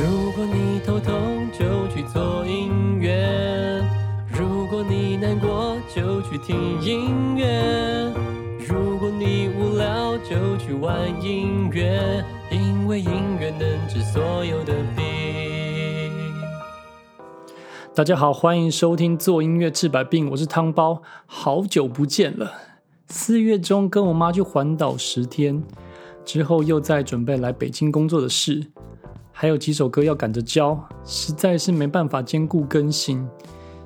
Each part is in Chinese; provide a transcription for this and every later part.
如果你头痛就去做音乐，如果你难过就去听音乐，如果你无聊就去玩音乐，因为音乐能治所有的病。大家好，欢迎收听做音乐治百病，我是汤包，好久不见了。四月中跟我妈去环岛十天，之后又在准备来北京工作的事，还有几首歌要赶着交，实在是没办法兼顾更新。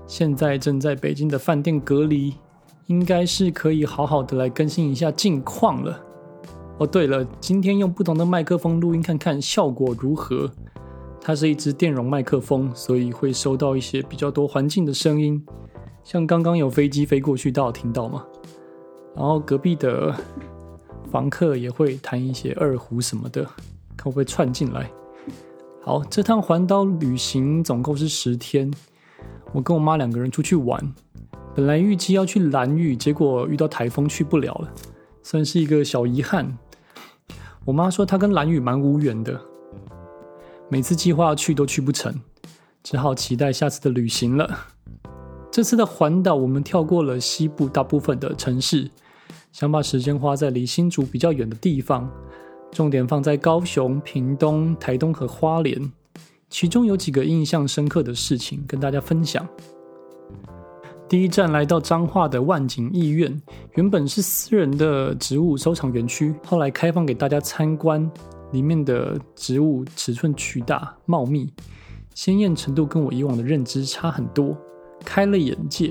现在正在北京的饭店隔离，应该是可以好好的来更新一下近况了。哦，对了，今天用不同的麦克风录音，看看效果如何。它是一支电容麦克风，所以会收到一些比较多环境的声音，像刚刚有飞机飞过去，大家听到吗？然后隔壁的房客也会弹一些二胡什么的，看会不会串进来。好，这趟环岛旅行总共是十天，我跟我妈两个人出去玩，本来预计要去蓝屿，结果遇到台风去不了了，算是一个小遗憾。我妈说她跟蓝屿蛮无缘的。每次计划去都去不成，只好期待下次的旅行了。这次的环岛，我们跳过了西部大部分的城市，想把时间花在离新竹比较远的地方，重点放在高雄、屏东、台东和花莲。其中有几个印象深刻的事情跟大家分享。第一站来到彰化的万景艺院，原本是私人的植物收藏园区，后来开放给大家参观。里面的植物尺寸巨大、茂密，鲜艳程度跟我以往的认知差很多，开了眼界。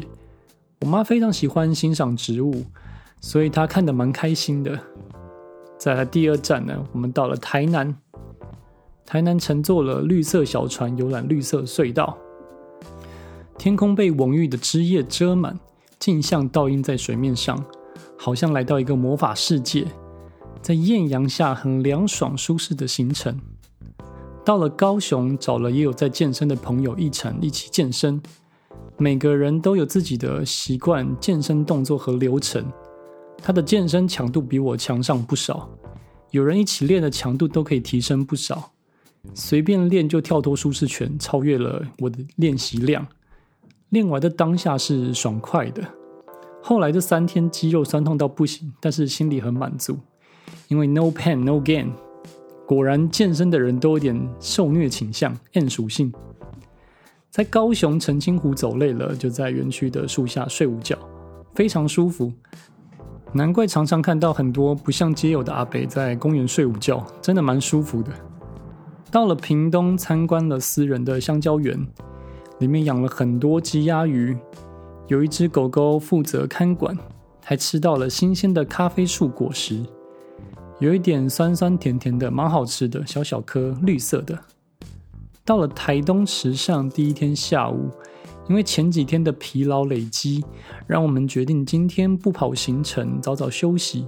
我妈非常喜欢欣赏植物，所以她看得蛮开心的。再来第二站呢，我们到了台南。台南乘坐了绿色小船游览绿色隧道，天空被蓊郁的枝叶遮满，镜像倒映在水面上，好像来到一个魔法世界。在艳阳下很凉爽舒适的行程，到了高雄找了也有在健身的朋友一程一起健身，每个人都有自己的习惯健身动作和流程，他的健身强度比我强上不少，有人一起练的强度都可以提升不少，随便练就跳脱舒适圈，超越了我的练习量，练完的当下是爽快的，后来这三天肌肉酸痛到不行，但是心里很满足。因为 no pain no gain，果然健身的人都有点受虐倾向，N 属性。在高雄澄清湖走累了，就在园区的树下睡午觉，非常舒服。难怪常常看到很多不像街友的阿北在公园睡午觉，真的蛮舒服的。到了屏东参观了私人的香蕉园，里面养了很多鸡鸭鱼，有一只狗狗负责看管，还吃到了新鲜的咖啡树果实。有一点酸酸甜甜的，蛮好吃的，小小颗，绿色的。到了台东池上第一天下午，因为前几天的疲劳累积，让我们决定今天不跑行程，早早休息。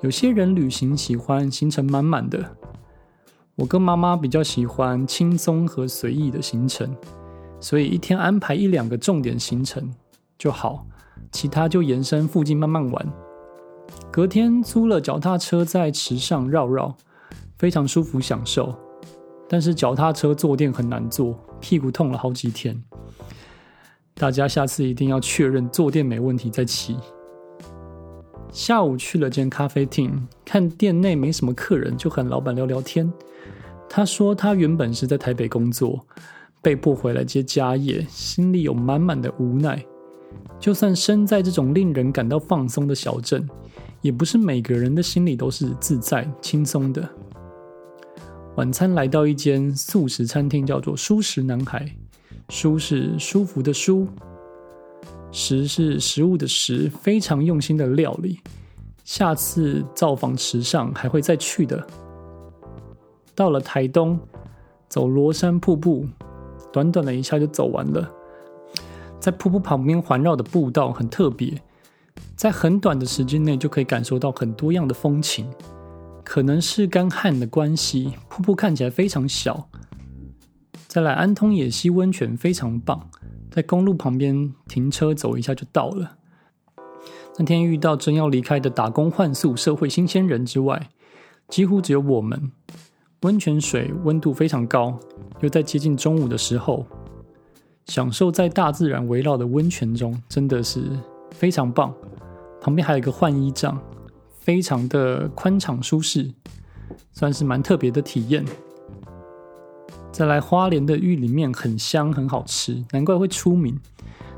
有些人旅行喜欢行程满满的，我跟妈妈比较喜欢轻松和随意的行程，所以一天安排一两个重点行程就好，其他就延伸附近慢慢玩。隔天租了脚踏车在池上绕绕，非常舒服享受。但是脚踏车坐垫很难坐，屁股痛了好几天。大家下次一定要确认坐垫没问题再骑。下午去了间咖啡厅，看店内没什么客人，就和老板聊聊天。他说他原本是在台北工作，被迫回来接家业，心里有满满的无奈。就算身在这种令人感到放松的小镇。也不是每个人的心里都是自在轻松的。晚餐来到一间素食餐厅，叫做“舒食男孩”。舒是舒服的舒，食是食物的食，非常用心的料理。下次造访池上还会再去的。到了台东，走罗山瀑布，短短的一下就走完了。在瀑布旁边环绕的步道很特别。在很短的时间内就可以感受到很多样的风情，可能是干旱的关系，瀑布看起来非常小。再来安通野溪温泉非常棒，在公路旁边停车走一下就到了。那天遇到正要离开的打工换宿社会新鲜人之外，几乎只有我们。温泉水温度非常高，又在接近中午的时候，享受在大自然围绕的温泉中，真的是非常棒。旁边还有一个换衣帐，非常的宽敞舒适，算是蛮特别的体验。再来，花莲的玉林面很香，很好吃，难怪会出名。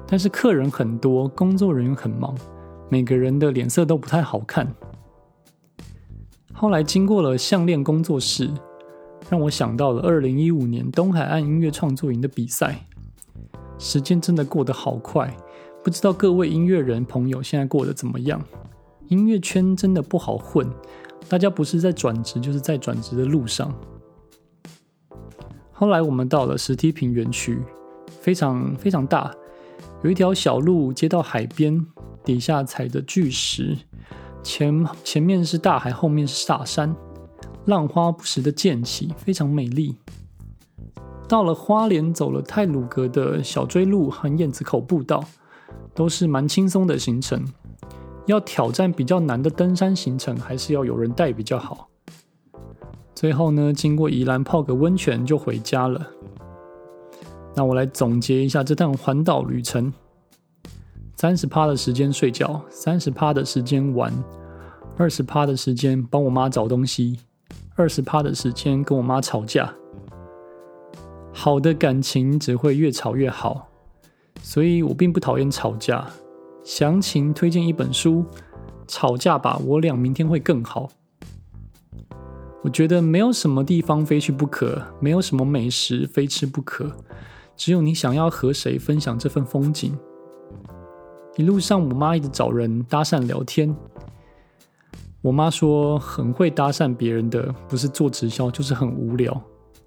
但是客人很多，工作人员很忙，每个人的脸色都不太好看。后来经过了项链工作室，让我想到了二零一五年东海岸音乐创作营的比赛。时间真的过得好快，不知道各位音乐人朋友现在过得怎么样？音乐圈真的不好混，大家不是在转职，就是在转职的路上。后来我们到了石梯坪园区，非常非常大，有一条小路接到海边，底下踩着巨石。前前面是大海，后面是大山，浪花不时的溅起，非常美丽。到了花莲，走了泰鲁阁的小追路和燕子口步道，都是蛮轻松的行程。要挑战比较难的登山行程，还是要有人带比较好。最后呢，经过宜兰泡个温泉就回家了。那我来总结一下这趟环岛旅程。三十趴的时间睡觉，三十趴的时间玩，二十趴的时间帮我妈找东西，二十趴的时间跟我妈吵架。好的感情只会越吵越好，所以我并不讨厌吵架。详情推荐一本书，《吵架吧，我俩明天会更好》。我觉得没有什么地方非去不可，没有什么美食非吃不可，只有你想要和谁分享这份风景。一路上，我妈一直找人搭讪聊天。我妈说很会搭讪别人的，不是做直销就是很无聊，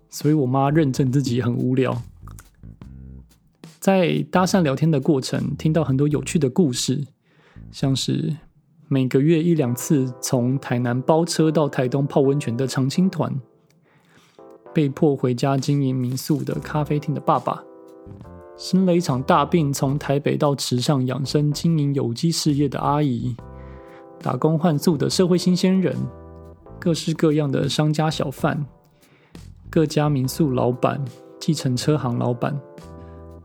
所以我妈认证自己很无聊。在搭讪聊天的过程，听到很多有趣的故事，像是每个月一两次从台南包车到台东泡温泉的常青团，被迫回家经营民宿的咖啡厅的爸爸。生了一场大病，从台北到池上养生经营有机事业的阿姨，打工换宿的社会新鲜人，各式各样的商家小贩，各家民宿老板，计程车行老板，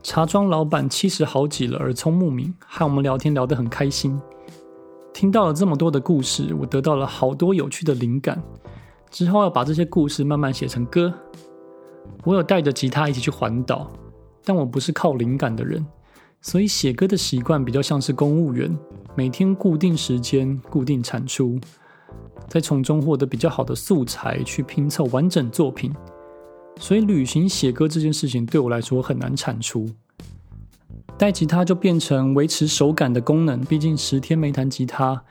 茶庄老板，七十好几了，耳聪目明，和我们聊天聊得很开心。听到了这么多的故事，我得到了好多有趣的灵感，之后要把这些故事慢慢写成歌。我有带着吉他一起去环岛。但我不是靠灵感的人，所以写歌的习惯比较像是公务员，每天固定时间、固定产出，再从中获得比较好的素材去拼凑完整作品。所以旅行写歌这件事情对我来说很难产出。带吉他就变成维持手感的功能，毕竟十天没弹吉他，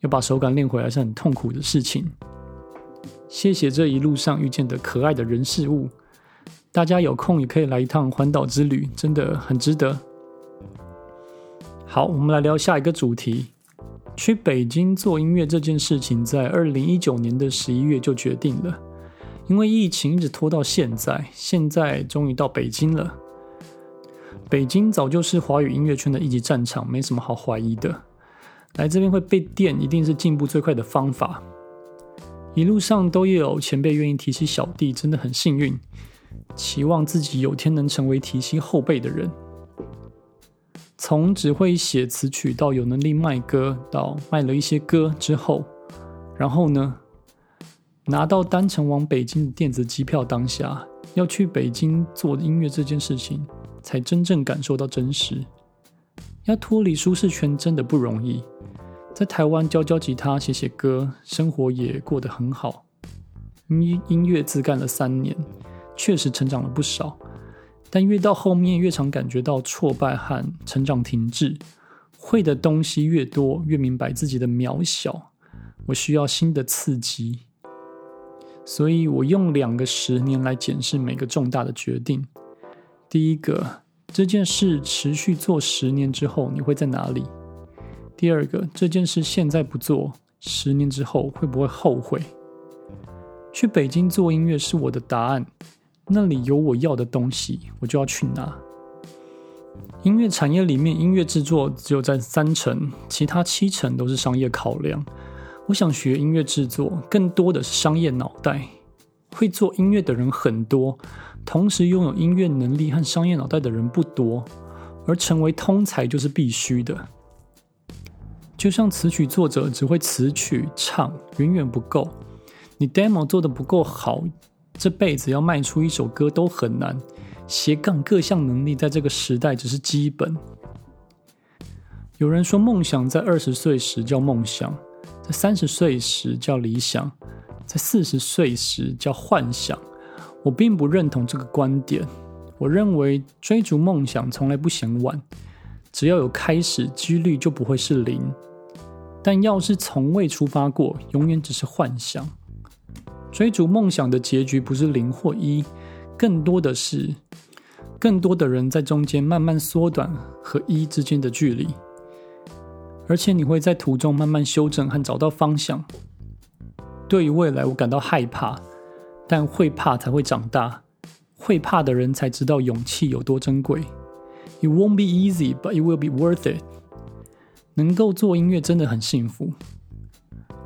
要把手感练回来是很痛苦的事情。谢谢这一路上遇见的可爱的人事物。大家有空也可以来一趟环岛之旅，真的很值得。好，我们来聊下一个主题。去北京做音乐这件事情，在二零一九年的十一月就决定了，因为疫情一直拖到现在，现在终于到北京了。北京早就是华语音乐圈的一级战场，没什么好怀疑的。来这边会被电，一定是进步最快的方法。一路上都有前辈愿意提携小弟，真的很幸运。期望自己有天能成为提携后辈的人。从只会写词曲到有能力卖歌，到卖了一些歌之后，然后呢，拿到单程往北京的电子机票，当下要去北京做音乐这件事情，才真正感受到真实。要脱离舒适圈真的不容易。在台湾教教吉他、写写歌，生活也过得很好。音音乐自干了三年。确实成长了不少，但越到后面越常感觉到挫败和成长停滞。会的东西越多，越明白自己的渺小。我需要新的刺激，所以我用两个十年来检视每个重大的决定。第一个，这件事持续做十年之后你会在哪里？第二个，这件事现在不做，十年之后会不会后悔？去北京做音乐是我的答案。那里有我要的东西，我就要去拿。音乐产业里面，音乐制作只有占三成，其他七成都是商业考量。我想学音乐制作，更多的是商业脑袋。会做音乐的人很多，同时拥有音乐能力和商业脑袋的人不多，而成为通才就是必须的。就像词曲作者只会词曲唱，远远不够。你 demo 做的不够好，这辈子要卖出一首歌都很难。斜杠各项能力在这个时代只是基本。有人说，梦想在二十岁时叫梦想，在三十岁时叫理想。在四十岁时叫幻想，我并不认同这个观点。我认为追逐梦想从来不嫌晚，只要有开始，几率就不会是零。但要是从未出发过，永远只是幻想。追逐梦想的结局不是零或一，更多的是更多的人在中间慢慢缩短和一之间的距离，而且你会在途中慢慢修正和找到方向。对于未来，我感到害怕，但会怕才会长大。会怕的人才知道勇气有多珍贵。It won't be easy, but it will be worth it。能够做音乐真的很幸福。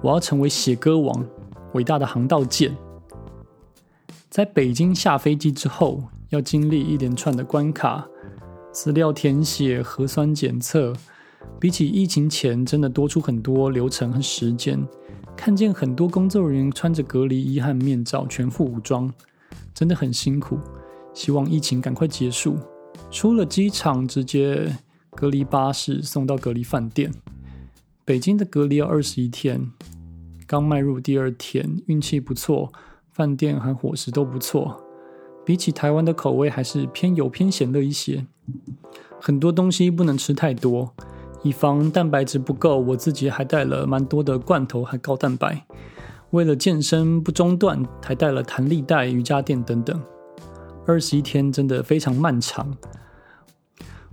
我要成为写歌王，伟大的航道舰。在北京下飞机之后，要经历一连串的关卡：资料填写、核酸检测。比起疫情前，真的多出很多流程和时间。看见很多工作人员穿着隔离衣和面罩，全副武装，真的很辛苦。希望疫情赶快结束。出了机场，直接隔离巴士送到隔离饭店。北京的隔离要二十一天，刚迈入第二天，运气不错，饭店和伙食都不错。比起台湾的口味，还是偏油偏咸了一些。很多东西不能吃太多。以防蛋白质不够，我自己还带了蛮多的罐头，还高蛋白。为了健身不中断，还带了弹力带、瑜伽垫等等。二十一天真的非常漫长，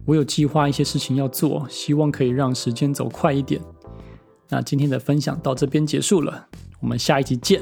我有计划一些事情要做，希望可以让时间走快一点。那今天的分享到这边结束了，我们下一集见。